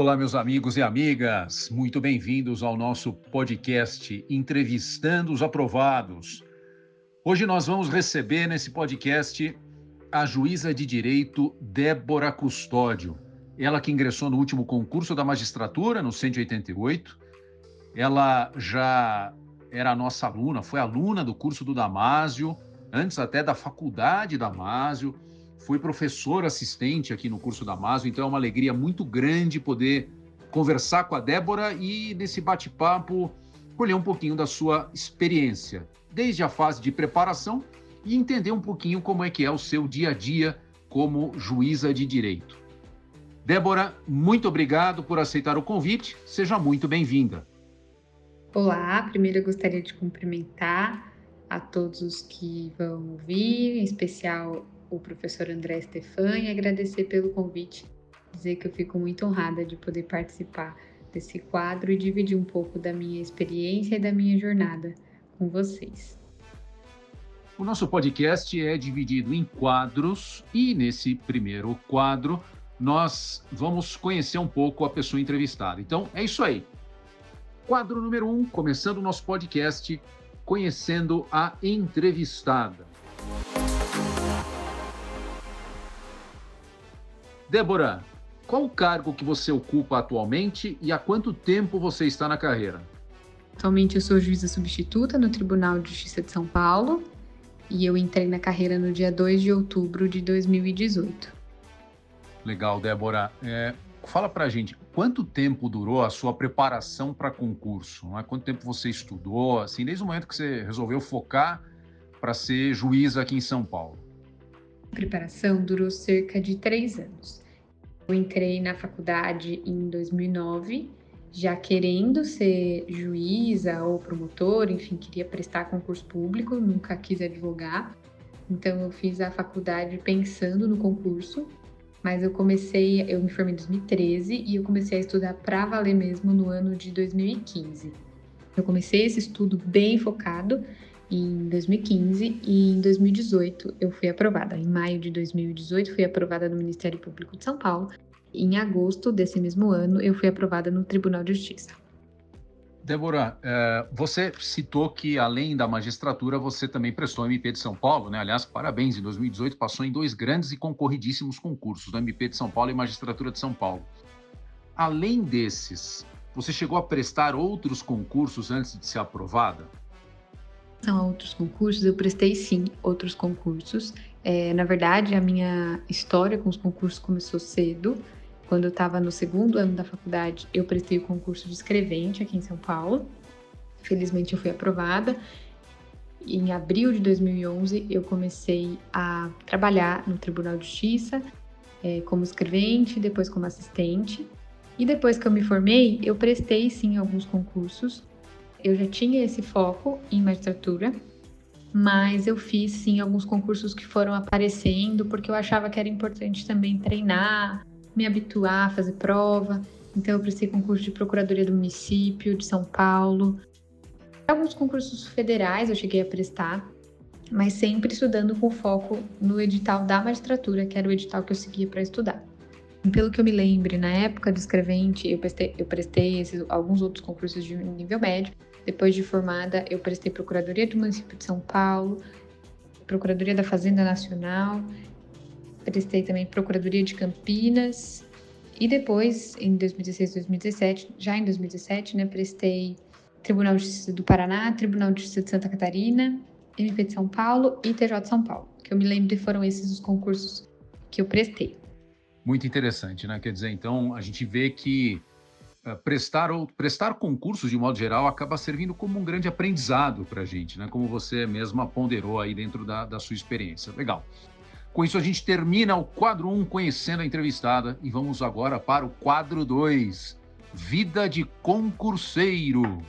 Olá, meus amigos e amigas, muito bem-vindos ao nosso podcast Entrevistando os Aprovados. Hoje nós vamos receber nesse podcast a juíza de direito Débora Custódio. Ela que ingressou no último concurso da magistratura, no 188. Ela já era nossa aluna, foi aluna do curso do Damásio, antes até da faculdade Damásio fui professor assistente aqui no curso da Maso, então é uma alegria muito grande poder conversar com a Débora e, nesse bate-papo, colher um pouquinho da sua experiência, desde a fase de preparação e entender um pouquinho como é que é o seu dia a dia como juíza de direito. Débora, muito obrigado por aceitar o convite. Seja muito bem-vinda. Olá, primeiro eu gostaria de cumprimentar a todos os que vão ouvir, em especial o professor André Stefan e agradecer pelo convite, dizer que eu fico muito honrada de poder participar desse quadro e dividir um pouco da minha experiência e da minha jornada com vocês. O nosso podcast é dividido em quadros e nesse primeiro quadro nós vamos conhecer um pouco a pessoa entrevistada. Então é isso aí. Quadro número um, começando o nosso podcast, conhecendo a entrevistada. Débora, qual o cargo que você ocupa atualmente e há quanto tempo você está na carreira? Atualmente eu sou juíza substituta no Tribunal de Justiça de São Paulo e eu entrei na carreira no dia 2 de outubro de 2018. Legal, Débora. É, fala pra gente, quanto tempo durou a sua preparação para concurso? Né? Quanto tempo você estudou, assim, desde o momento que você resolveu focar para ser juíza aqui em São Paulo? Preparação durou cerca de três anos. Eu entrei na faculdade em 2009, já querendo ser juíza ou promotor, enfim, queria prestar concurso público, nunca quis advogar. Então eu fiz a faculdade pensando no concurso, mas eu comecei, eu me formei em 2013 e eu comecei a estudar para valer mesmo no ano de 2015. Eu comecei esse estudo bem focado em 2015 e em 2018 eu fui aprovada. Em maio de 2018 fui aprovada no Ministério Público de São Paulo. Em agosto desse mesmo ano eu fui aprovada no Tribunal de Justiça. Débora, é, você citou que além da magistratura você também prestou MP de São Paulo, né? Aliás, parabéns, em 2018 passou em dois grandes e concorridíssimos concursos, do MP de São Paulo e Magistratura de São Paulo. Além desses, você chegou a prestar outros concursos antes de ser aprovada? Relação a outros concursos, eu prestei sim outros concursos. É, na verdade, a minha história com os concursos começou cedo. Quando eu estava no segundo ano da faculdade, eu prestei o concurso de escrevente aqui em São Paulo. Felizmente, eu fui aprovada. Em abril de 2011, eu comecei a trabalhar no Tribunal de Justiça é, como escrevente, depois como assistente. E depois que eu me formei, eu prestei sim alguns concursos eu já tinha esse foco em magistratura, mas eu fiz sim alguns concursos que foram aparecendo porque eu achava que era importante também treinar, me habituar a fazer prova. Então eu prestei concurso de procuradoria do município de São Paulo. Alguns concursos federais eu cheguei a prestar, mas sempre estudando com foco no edital da magistratura, que era o edital que eu seguia para estudar. Pelo que eu me lembre, na época do escrevente, eu prestei, eu prestei esses, alguns outros concursos de nível médio, depois de formada, eu prestei Procuradoria do Município de São Paulo, Procuradoria da Fazenda Nacional, prestei também Procuradoria de Campinas e depois, em 2016 2017, já em 2017, né, prestei Tribunal de Justiça do Paraná, Tribunal de Justiça de Santa Catarina, MP de São Paulo e TJ de São Paulo. Que eu me lembro foram esses os concursos que eu prestei. Muito interessante, né? Quer dizer, então a gente vê que prestar ou prestar concursos de modo geral acaba servindo como um grande aprendizado para a gente, né? Como você mesma ponderou aí dentro da, da sua experiência. Legal. Com isso a gente termina o quadro 1 um, conhecendo a entrevistada e vamos agora para o quadro 2, vida de concurseiro.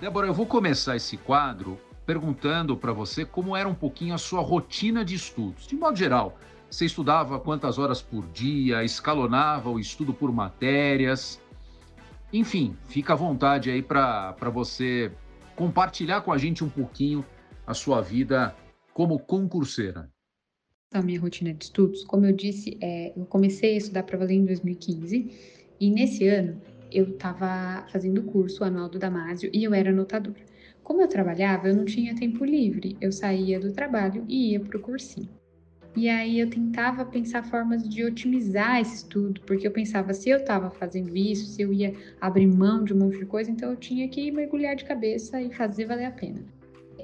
Débora, eu vou começar esse quadro perguntando para você como era um pouquinho a sua rotina de estudos, de modo geral você estudava quantas horas por dia, escalonava o estudo por matérias. Enfim, fica à vontade aí para você compartilhar com a gente um pouquinho a sua vida como concurseira. a minha rotina de estudos, como eu disse, é, eu comecei a estudar para valer em 2015 e nesse ano eu estava fazendo o curso anual do Damásio e eu era anotadora. Como eu trabalhava, eu não tinha tempo livre, eu saía do trabalho e ia para o cursinho. E aí eu tentava pensar formas de otimizar esse estudo, porque eu pensava, se eu estava fazendo isso, se eu ia abrir mão de um monte de coisa, então eu tinha que mergulhar de cabeça e fazer valer a pena.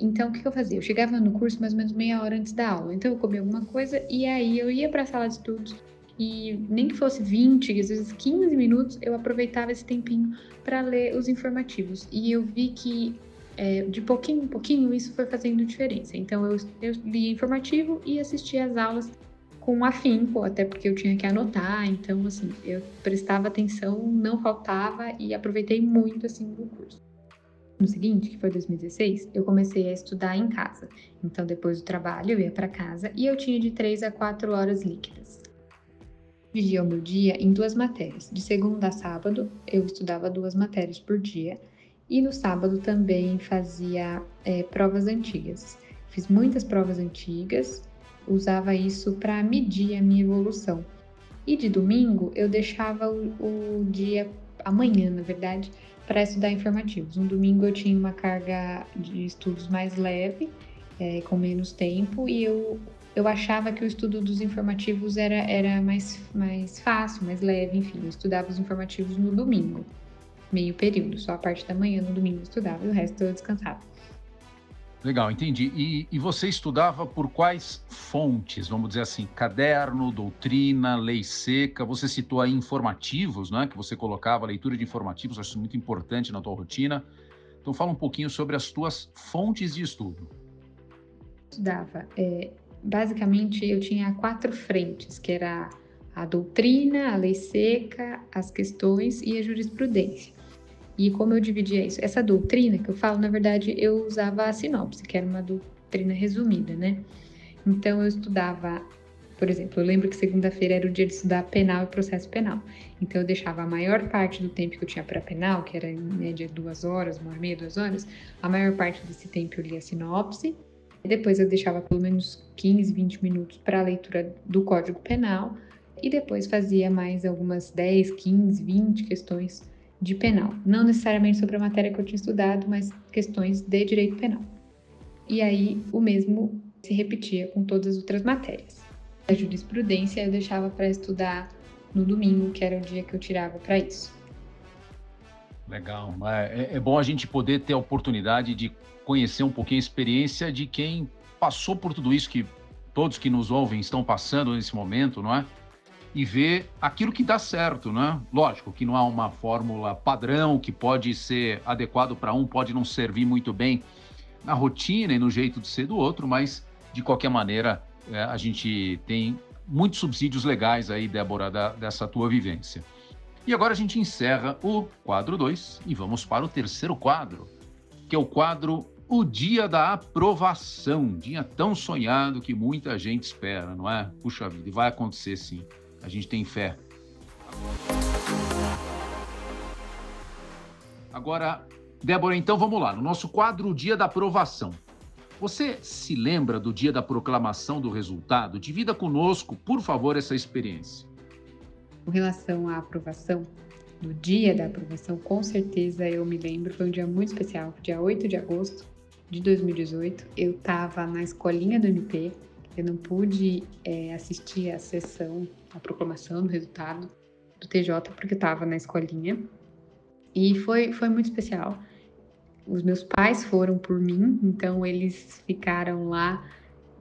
Então, o que, eu fazia? Eu chegava no curso mais ou menos meia hora antes da aula. Então, eu comia alguma coisa e aí eu ia para a sala de estudos e nem que fosse 20, às vezes 15 minutos, eu aproveitava esse tempinho para ler os informativos. E eu vi que é, de pouquinho em pouquinho isso foi fazendo diferença. Então, eu, eu lia informativo e assistia às aulas com afinco, até porque eu tinha que anotar. Então, assim, eu prestava atenção, não faltava e aproveitei muito assim o curso. No seguinte, que foi 2016, eu comecei a estudar em casa. Então, depois do trabalho, eu ia para casa e eu tinha de 3 a 4 horas líquidas. Dividia o meu dia em duas matérias. De segunda a sábado, eu estudava duas matérias por dia. E no sábado também fazia é, provas antigas. Fiz muitas provas antigas, usava isso para medir a minha evolução. E de domingo eu deixava o, o dia, amanhã na verdade, para estudar informativos. No domingo eu tinha uma carga de estudos mais leve, é, com menos tempo, e eu, eu achava que o estudo dos informativos era, era mais, mais fácil, mais leve, enfim, eu estudava os informativos no domingo, meio período, só a parte da manhã no domingo eu estudava e o resto eu descansava. Legal, entendi. E, e, você estudava por quais fontes? Vamos dizer assim, caderno, doutrina, lei seca. Você citou aí informativos, né? Que você colocava leitura de informativos, acho muito importante na tua rotina. Então fala um pouquinho sobre as tuas fontes de estudo. Estudava. É, basicamente, eu tinha quatro frentes, que era a doutrina, a lei seca, as questões e a jurisprudência. E como eu dividia isso? Essa doutrina que eu falo, na verdade, eu usava a sinopse, que era uma doutrina resumida, né? Então eu estudava, por exemplo, eu lembro que segunda-feira era o dia de estudar penal e processo penal. Então eu deixava a maior parte do tempo que eu tinha para penal, que era em média duas horas, uma hora e meia, duas horas, a maior parte desse tempo eu lia a sinopse. E depois eu deixava pelo menos 15, 20 minutos para a leitura do Código Penal. E depois fazia mais algumas 10, 15, 20 questões de penal. Não necessariamente sobre a matéria que eu tinha estudado, mas questões de direito penal. E aí o mesmo se repetia com todas as outras matérias. A jurisprudência eu deixava para estudar no domingo, que era o dia que eu tirava para isso. Legal. É, é, é bom a gente poder ter a oportunidade de conhecer um pouquinho a experiência de quem passou por tudo isso que todos que nos ouvem estão passando nesse momento, não é? E ver aquilo que dá certo, né? Lógico que não há uma fórmula padrão que pode ser adequado para um, pode não servir muito bem na rotina e no jeito de ser do outro, mas de qualquer maneira é, a gente tem muitos subsídios legais aí, Débora, da, dessa tua vivência. E agora a gente encerra o quadro 2 e vamos para o terceiro quadro, que é o quadro O Dia da Aprovação. Dia tão sonhado que muita gente espera, não é? Puxa vida, e vai acontecer sim. A gente tem fé. Agora, Débora, então vamos lá. No nosso quadro Dia da Aprovação. Você se lembra do dia da proclamação do resultado? Divida conosco, por favor, essa experiência. Com relação à aprovação, no dia da aprovação, com certeza eu me lembro, foi um dia muito especial, dia 8 de agosto de 2018. Eu estava na escolinha do MP, eu não pude é, assistir à sessão, à proclamação do resultado do TJ, porque estava na escolinha. E foi, foi muito especial. Os meus pais foram por mim, então eles ficaram lá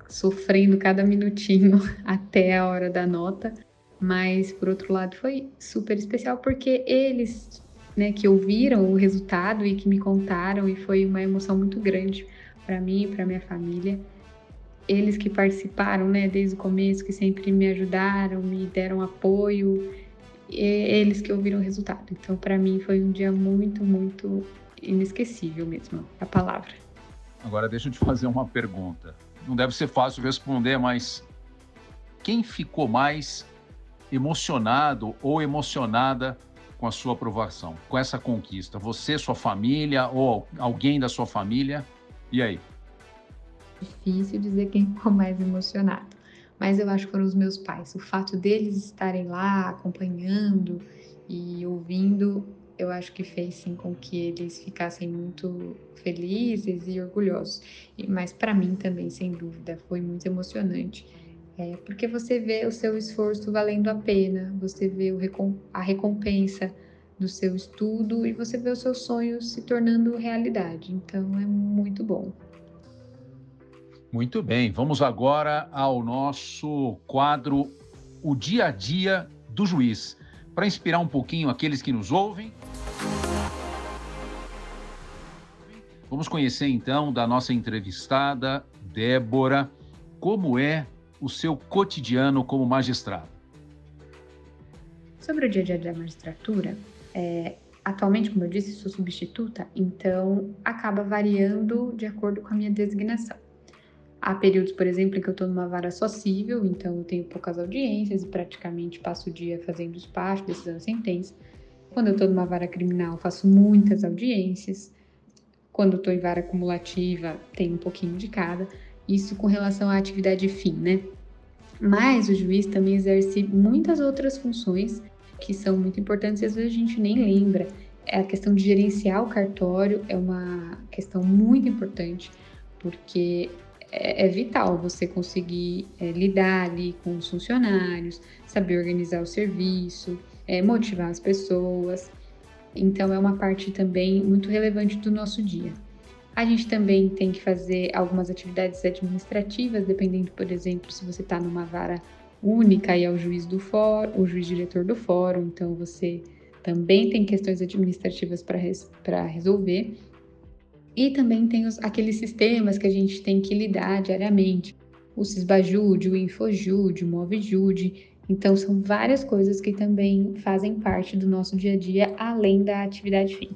sofrendo cada minutinho até a hora da nota. Mas, por outro lado, foi super especial porque eles, né, que ouviram o resultado e que me contaram, e foi uma emoção muito grande para mim e para minha família eles que participaram, né, desde o começo, que sempre me ajudaram, me deram apoio, eles que ouviram o resultado. Então, para mim, foi um dia muito, muito inesquecível mesmo, a palavra. Agora, deixa eu te fazer uma pergunta. Não deve ser fácil responder, mas quem ficou mais emocionado ou emocionada com a sua aprovação, com essa conquista? Você, sua família ou alguém da sua família? E aí? Difícil dizer quem ficou mais emocionado. mas eu acho que foram os meus pais. O fato deles estarem lá acompanhando e ouvindo, eu acho que fez sim com que eles ficassem muito felizes e orgulhosos. Mas para mim também, sem dúvida, foi muito emocionante. É, porque você vê o seu esforço valendo a pena, você vê o, a recompensa do seu estudo e você vê os seus sonhos se tornando realidade. Então é muito bom. Muito bem, vamos agora ao nosso quadro O Dia a Dia do Juiz, para inspirar um pouquinho aqueles que nos ouvem. Vamos conhecer então da nossa entrevistada, Débora, como é o seu cotidiano como magistrado. Sobre o dia a dia da magistratura, é, atualmente, como eu disse, sou substituta, então acaba variando de acordo com a minha designação. Há períodos, por exemplo, em que eu estou numa vara só civil, então eu tenho poucas audiências e praticamente passo o dia fazendo despacho, decisão sentença. Quando eu estou numa vara criminal, faço muitas audiências. Quando estou em vara acumulativa, tem um pouquinho de cada. Isso com relação à atividade fim, né? Mas o juiz também exerce muitas outras funções que são muito importantes e às vezes a gente nem lembra. É a questão de gerenciar o cartório é uma questão muito importante, porque é, é vital você conseguir é, lidar ali com os funcionários, saber organizar o serviço, é, motivar as pessoas. Então, é uma parte também muito relevante do nosso dia. A gente também tem que fazer algumas atividades administrativas, dependendo, por exemplo, se você está numa vara única e é o juiz do fórum, o juiz diretor do fórum, então você também tem questões administrativas para res, resolver. E também tem os, aqueles sistemas que a gente tem que lidar diariamente, o Cisbajude, o Infojude, o Movijude. Então, são várias coisas que também fazem parte do nosso dia a dia, além da atividade fim.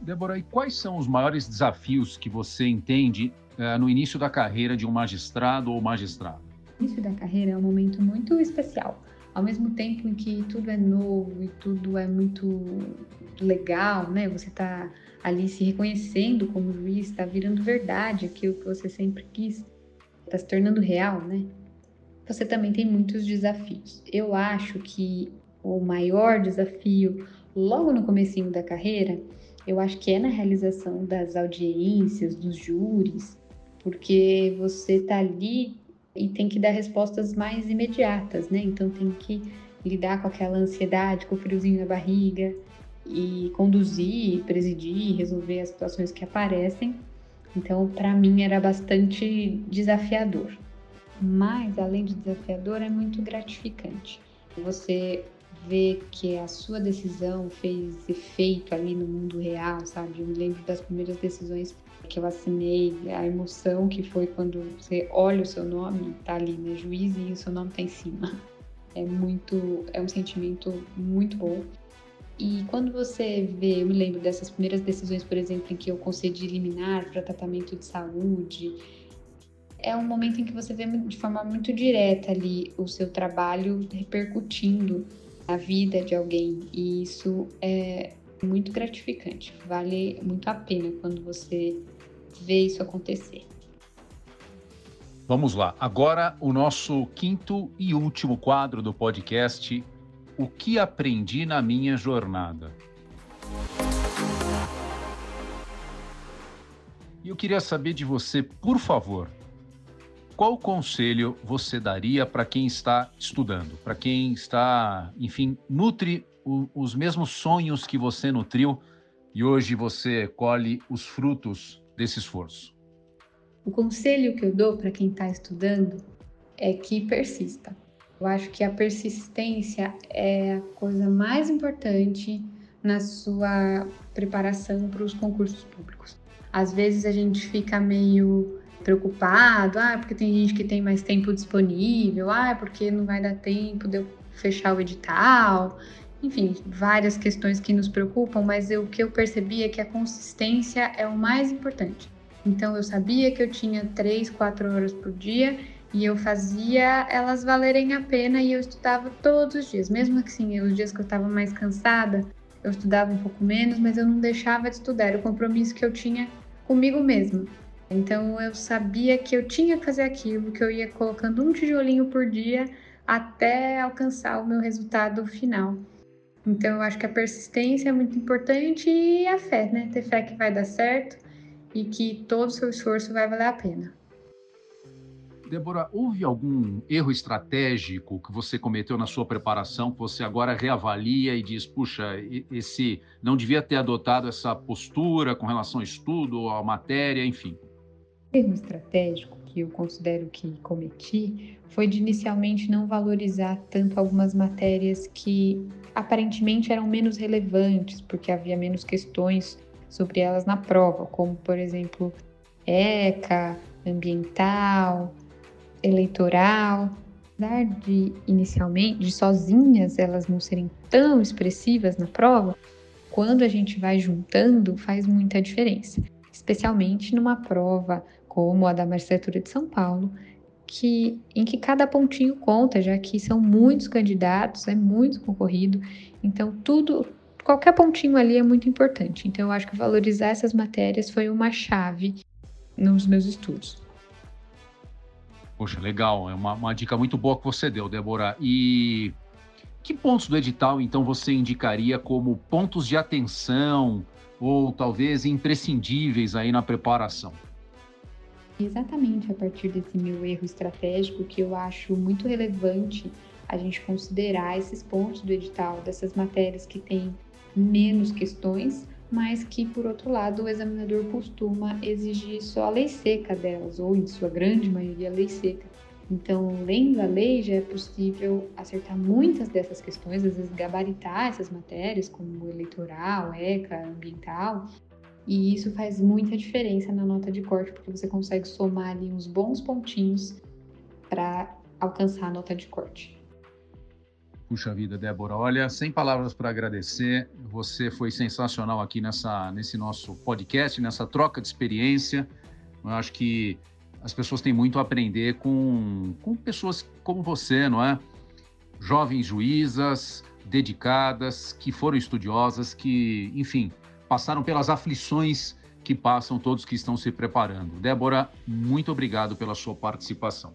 Débora, e quais são os maiores desafios que você entende uh, no início da carreira de um magistrado ou magistrado? O início da carreira é um momento muito especial. Ao mesmo tempo em que tudo é novo e tudo é muito legal, né? Você está ali se reconhecendo como juiz, está virando verdade aquilo que você sempre quis, está se tornando real, né? Você também tem muitos desafios. Eu acho que o maior desafio logo no comecinho da carreira, eu acho que é na realização das audiências, dos júris, porque você está ali e tem que dar respostas mais imediatas, né? Então tem que lidar com aquela ansiedade, com o friozinho na barriga, e conduzir, presidir, resolver as situações que aparecem. Então, para mim era bastante desafiador. Mas, além de desafiador, é muito gratificante. Você vê que a sua decisão fez efeito ali no mundo real, sabe? Eu me lembro das primeiras decisões que eu assinei, a emoção que foi quando você olha o seu nome, tá ali, né? Juiz e o seu nome tá em cima. É muito, é um sentimento muito bom. E quando você vê, eu me lembro dessas primeiras decisões, por exemplo, em que eu concedi liminar para tratamento de saúde, é um momento em que você vê de forma muito direta ali o seu trabalho repercutindo na vida de alguém. E isso é muito gratificante, vale muito a pena quando você vê isso acontecer. Vamos lá. Agora, o nosso quinto e último quadro do podcast o que aprendi na minha jornada. E eu queria saber de você, por favor, qual conselho você daria para quem está estudando, para quem está, enfim, nutre o, os mesmos sonhos que você nutriu e hoje você colhe os frutos desse esforço? O conselho que eu dou para quem está estudando é que persista. Eu acho que a persistência é a coisa mais importante na sua preparação para os concursos públicos. Às vezes a gente fica meio preocupado, ah, porque tem gente que tem mais tempo disponível, ah, porque não vai dar tempo de eu fechar o edital. Enfim, várias questões que nos preocupam, mas eu, o que eu percebi é que a consistência é o mais importante. Então eu sabia que eu tinha três, quatro horas por dia e eu fazia elas valerem a pena e eu estudava todos os dias. Mesmo assim, os dias que eu estava mais cansada, eu estudava um pouco menos, mas eu não deixava de estudar. Era o compromisso que eu tinha comigo mesma. Então eu sabia que eu tinha que fazer aquilo, que eu ia colocando um tijolinho por dia até alcançar o meu resultado final. Então eu acho que a persistência é muito importante e a fé, né? Ter fé que vai dar certo e que todo o seu esforço vai valer a pena. Débora, houve algum erro estratégico que você cometeu na sua preparação que você agora reavalia e diz, puxa, esse não devia ter adotado essa postura com relação ao estudo, à matéria, enfim? Erro estratégico que eu considero que cometi foi de inicialmente não valorizar tanto algumas matérias que aparentemente eram menos relevantes, porque havia menos questões sobre elas na prova, como por exemplo ECA, ambiental, eleitoral, apesar de inicialmente, de sozinhas elas não serem tão expressivas na prova, quando a gente vai juntando faz muita diferença, especialmente numa prova como a da magistratura de São Paulo, que em que cada pontinho conta, já que são muitos candidatos, é muito concorrido, então tudo, qualquer pontinho ali é muito importante. Então eu acho que valorizar essas matérias foi uma chave nos meus estudos. Poxa, legal. É uma, uma dica muito boa que você deu, Débora. E que pontos do edital, então, você indicaria como pontos de atenção ou talvez imprescindíveis aí na preparação? Exatamente a partir desse meu erro estratégico que eu acho muito relevante a gente considerar esses pontos do edital, dessas matérias que têm menos questões, mas que, por outro lado, o examinador costuma exigir só a lei seca delas, ou em sua grande maioria, a lei seca. Então, lendo a lei, já é possível acertar muitas dessas questões, às vezes gabaritar essas matérias, como eleitoral, ECA, ambiental, e isso faz muita diferença na nota de corte, porque você consegue somar ali uns bons pontinhos para alcançar a nota de corte. Puxa vida, Débora, olha, sem palavras para agradecer. Você foi sensacional aqui nessa, nesse nosso podcast, nessa troca de experiência. Eu acho que as pessoas têm muito a aprender com, com pessoas como você, não é? Jovens juízas, dedicadas, que foram estudiosas, que, enfim, passaram pelas aflições que passam todos que estão se preparando. Débora, muito obrigado pela sua participação.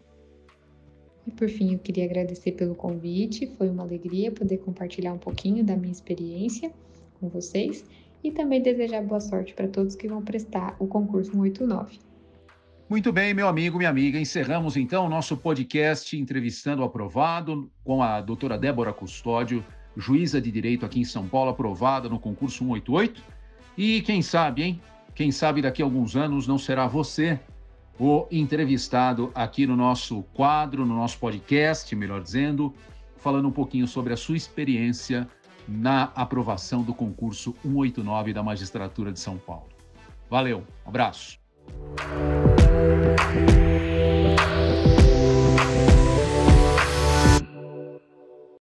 E por fim, eu queria agradecer pelo convite. Foi uma alegria poder compartilhar um pouquinho da minha experiência com vocês e também desejar boa sorte para todos que vão prestar o concurso 189. Muito bem, meu amigo, minha amiga. Encerramos então o nosso podcast entrevistando o aprovado com a doutora Débora Custódio, juíza de direito aqui em São Paulo, aprovada no concurso 188. E quem sabe, hein? Quem sabe daqui a alguns anos não será você o entrevistado aqui no nosso quadro, no nosso podcast, melhor dizendo, falando um pouquinho sobre a sua experiência na aprovação do concurso 189 da Magistratura de São Paulo. Valeu, abraço.